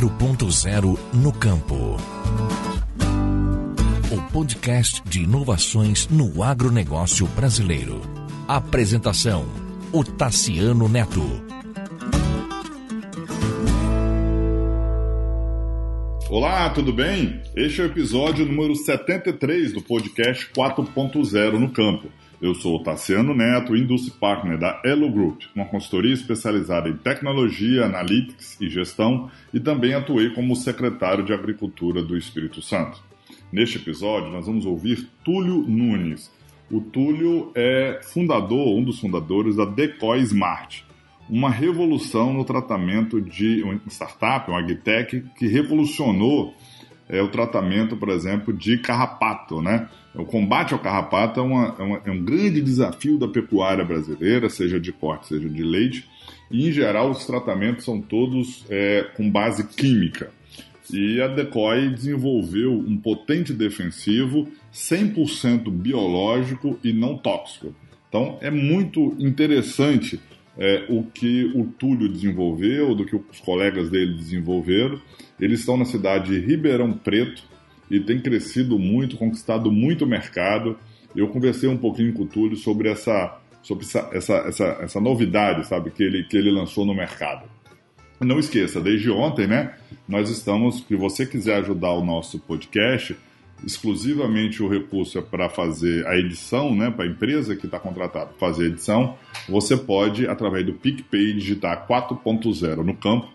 4.0 no campo. O podcast de inovações no agronegócio brasileiro. Apresentação: o Tassiano Neto. Olá, tudo bem? Este é o episódio número 73 do podcast 4.0 no campo. Eu sou o Tassiano Neto, Industry Partner da Elo Group, uma consultoria especializada em tecnologia, analytics e gestão, e também atuei como secretário de Agricultura do Espírito Santo. Neste episódio, nós vamos ouvir Túlio Nunes. O Túlio é fundador, um dos fundadores da Decoy Smart, uma revolução no tratamento de uma startup, uma agtech, que revolucionou é, o tratamento, por exemplo, de carrapato, né? O combate ao carrapato é, uma, é, uma, é, um grande desafio da pecuária brasileira, seja de corte, seja de leite, e em geral os tratamentos são todos é, com base química. E a Decoy desenvolveu um potente defensivo 100% biológico e não tóxico. Então é muito interessante é, o que o Túlio desenvolveu, do que os colegas dele desenvolveram. Eles estão na cidade de Ribeirão Preto, e tem crescido muito, conquistado muito mercado. Eu conversei um pouquinho com o Túlio sobre essa, sobre essa, essa, essa, essa novidade, sabe, que ele, que ele lançou no mercado. Não esqueça, desde ontem, né, nós estamos, se você quiser ajudar o nosso podcast, exclusivamente o recurso é para fazer a edição, né, para a empresa que está contratada fazer a edição, você pode, através do PicPay, digitar 4.0 no campo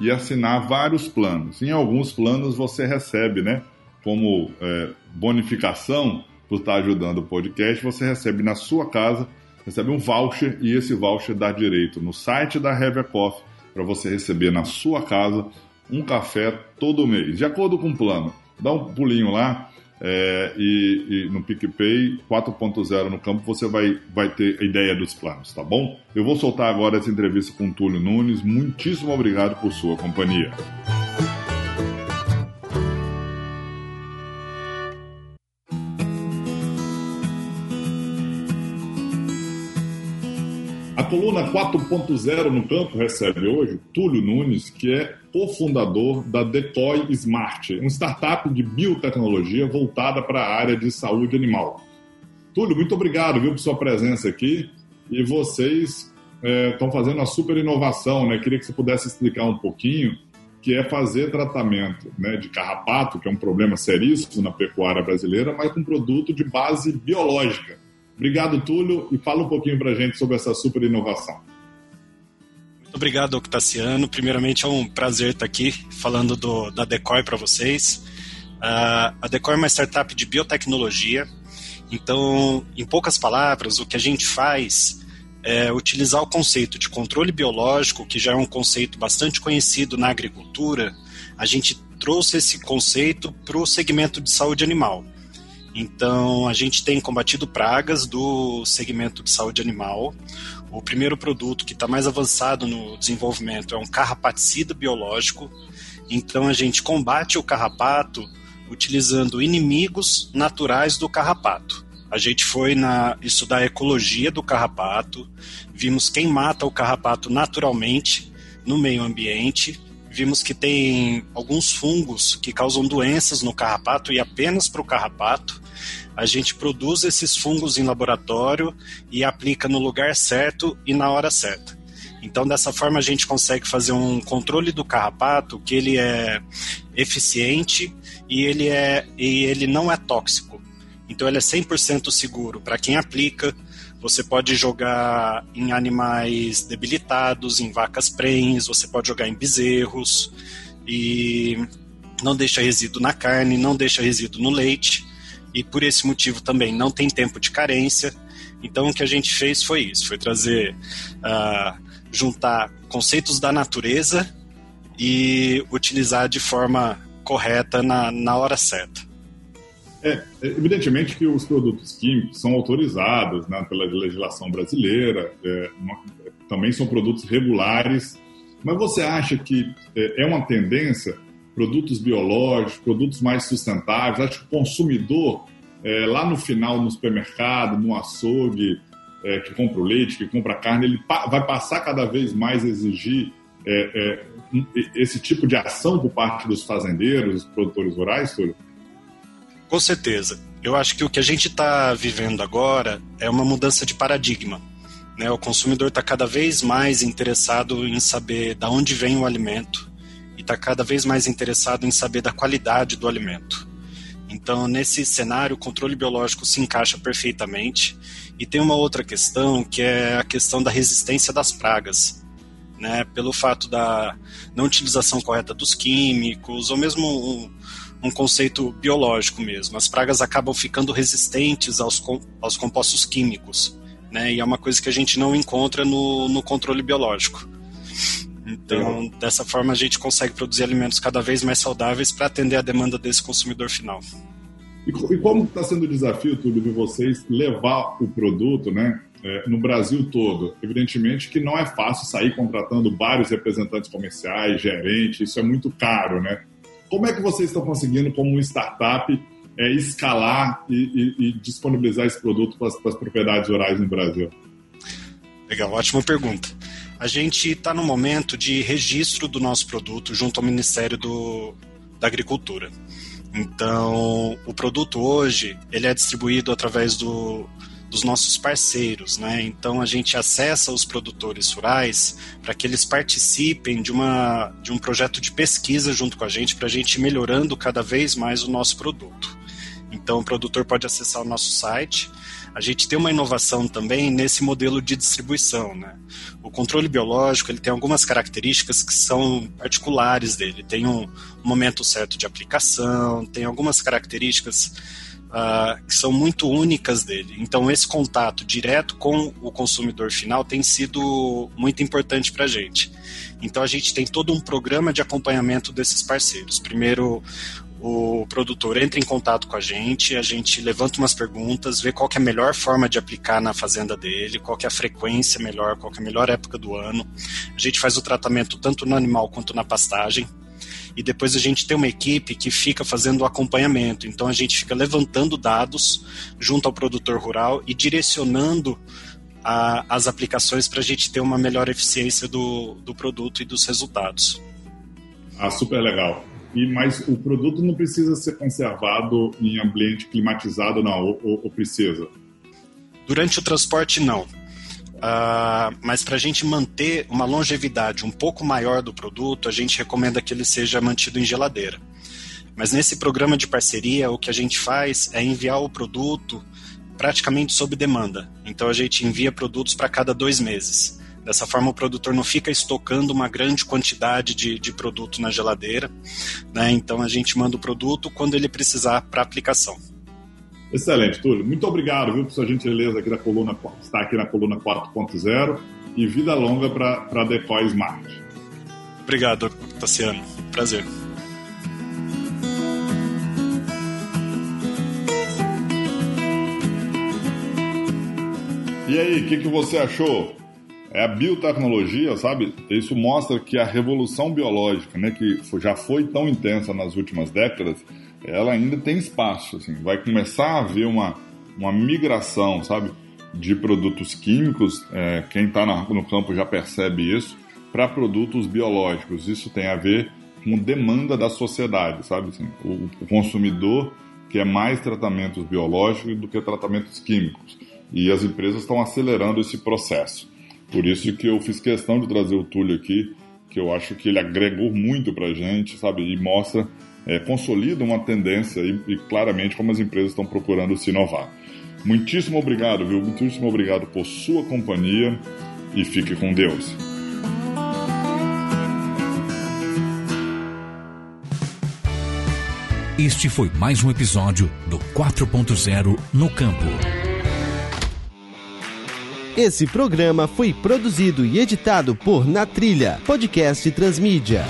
e assinar vários planos. Em alguns planos você recebe, né, como é, bonificação por estar ajudando o podcast, você recebe na sua casa, recebe um voucher e esse voucher dá direito no site da Heavy Coffee para você receber na sua casa um café todo mês, de acordo com o plano. Dá um pulinho lá é, e, e, no PicPay 4.0 no campo você vai, vai ter a ideia dos planos, tá bom? Eu vou soltar agora essa entrevista com o Túlio Nunes. Muitíssimo obrigado por sua companhia. Coluna 4.0 no campo recebe hoje Túlio Nunes, que é cofundador da Decoy Smart, uma startup de biotecnologia voltada para a área de saúde animal. Túlio, muito obrigado viu, por sua presença aqui. E vocês estão é, fazendo uma super inovação, né? Queria que você pudesse explicar um pouquinho, que é fazer tratamento né, de carrapato, que é um problema seríssimo na pecuária brasileira, mas com produto de base biológica. Obrigado, Túlio, e fala um pouquinho para a gente sobre essa super inovação. Muito obrigado, Octaciano. Primeiramente, é um prazer estar aqui falando do, da Decoy para vocês. Uh, a Decoy é uma startup de biotecnologia. Então, em poucas palavras, o que a gente faz é utilizar o conceito de controle biológico, que já é um conceito bastante conhecido na agricultura. A gente trouxe esse conceito para o segmento de saúde animal. Então, a gente tem combatido pragas do segmento de saúde animal. O primeiro produto que está mais avançado no desenvolvimento é um carrapaticida biológico. Então, a gente combate o carrapato utilizando inimigos naturais do carrapato. A gente foi na, estudar a ecologia do carrapato, vimos quem mata o carrapato naturalmente no meio ambiente vimos que tem alguns fungos que causam doenças no carrapato e apenas para o carrapato. A gente produz esses fungos em laboratório e aplica no lugar certo e na hora certa. Então, dessa forma, a gente consegue fazer um controle do carrapato que ele é eficiente e ele, é, e ele não é tóxico. Então, ele é 100% seguro para quem aplica, você pode jogar em animais debilitados, em vacas prens, você pode jogar em bezerros e não deixa resíduo na carne, não deixa resíduo no leite e por esse motivo também não tem tempo de carência. Então o que a gente fez foi isso, foi trazer, uh, juntar conceitos da natureza e utilizar de forma correta na, na hora certa. É, evidentemente que os produtos químicos são autorizados né, pela legislação brasileira, é, uma, também são produtos regulares, mas você acha que é, é uma tendência produtos biológicos, produtos mais sustentáveis? Acho que o consumidor, é, lá no final, no supermercado, no açougue, é, que compra o leite, que compra a carne, ele pa vai passar cada vez mais a exigir é, é, esse tipo de ação por parte dos fazendeiros, dos produtores rurais, Túlio? Com certeza. Eu acho que o que a gente está vivendo agora é uma mudança de paradigma. Né? O consumidor está cada vez mais interessado em saber de onde vem o alimento e está cada vez mais interessado em saber da qualidade do alimento. Então, nesse cenário, o controle biológico se encaixa perfeitamente. E tem uma outra questão, que é a questão da resistência das pragas. Né? Pelo fato da não utilização correta dos químicos, ou mesmo um, conceito biológico mesmo. As pragas acabam ficando resistentes aos, aos compostos químicos. Né? E é uma coisa que a gente não encontra no, no controle biológico. Então, dessa forma, a gente consegue produzir alimentos cada vez mais saudáveis para atender a demanda desse consumidor final. E, e como está sendo o desafio, tudo de vocês levar o produto, né, é, no Brasil todo? Evidentemente que não é fácil sair contratando vários representantes comerciais, gerentes, isso é muito caro, né? Como é que vocês estão conseguindo, como startup, é, escalar e, e, e, disponibilizar esse produto para as, para as propriedades rurais no Brasil? Legal, ótima pergunta. A gente está no momento de registro do nosso produto junto ao Ministério do, da Agricultura. Então, o produto hoje ele é distribuído através do, dos nossos parceiros, né? Então a gente acessa os produtores rurais para que eles participem de, uma, de um projeto de pesquisa junto com a gente para a gente ir melhorando cada vez mais o nosso produto. Então o produtor pode acessar o nosso site a gente tem uma inovação também nesse modelo de distribuição. Né? O controle biológico ele tem algumas características que são particulares dele. Tem um momento certo de aplicação, tem algumas características uh, que são muito únicas dele. Então, esse contato direto com o consumidor final tem sido muito importante para a gente. Então, a gente tem todo um programa de acompanhamento desses parceiros. Primeiro, o produtor entra em contato com a gente, a gente levanta umas perguntas, vê qual é a melhor forma de aplicar na fazenda dele, qual é a frequência melhor, qual é a melhor época do ano. A gente faz o tratamento tanto no animal quanto na pastagem. E depois a gente tem uma equipe que fica fazendo o acompanhamento. Então a gente fica levantando dados junto ao produtor rural e direcionando a, as aplicações para a gente ter uma melhor eficiência do, do produto e dos resultados. Ah, super legal. E, mas o produto não precisa ser conservado em ambiente climatizado, não, ou, ou, ou precisa? Durante o transporte, não. Uh, mas para a gente manter uma longevidade um pouco maior do produto, a gente recomenda que ele seja mantido em geladeira. Mas nesse programa de parceria, o que a gente faz é enviar o produto praticamente sob demanda. Então a gente envia produtos para cada dois meses. Dessa forma, o produtor não fica estocando uma grande quantidade de, de produto na geladeira. Né? Então, a gente manda o produto quando ele precisar para aplicação. Excelente, Túlio. Muito obrigado viu, por sua gentileza aqui da coluna, estar aqui na coluna 4.0 e vida longa para a Decoy Smart. Obrigado, Tassiano. Prazer. E aí, o que, que você achou? é a biotecnologia, sabe? Isso mostra que a revolução biológica, né, que já foi tão intensa nas últimas décadas, ela ainda tem espaço, assim, vai começar a haver uma, uma migração, sabe, de produtos químicos, é, quem está no campo já percebe isso, para produtos biológicos. Isso tem a ver com demanda da sociedade, sabe? Assim, o, o consumidor quer mais tratamentos biológicos do que tratamentos químicos. E as empresas estão acelerando esse processo. Por isso que eu fiz questão de trazer o Túlio aqui, que eu acho que ele agregou muito para a gente, sabe? E mostra, é, consolida uma tendência e, e claramente como as empresas estão procurando se inovar. Muitíssimo obrigado, viu? Muitíssimo obrigado por sua companhia e fique com Deus. Este foi mais um episódio do 4.0 no Campo. Esse programa foi produzido e editado por Na Trilha, podcast Transmídia.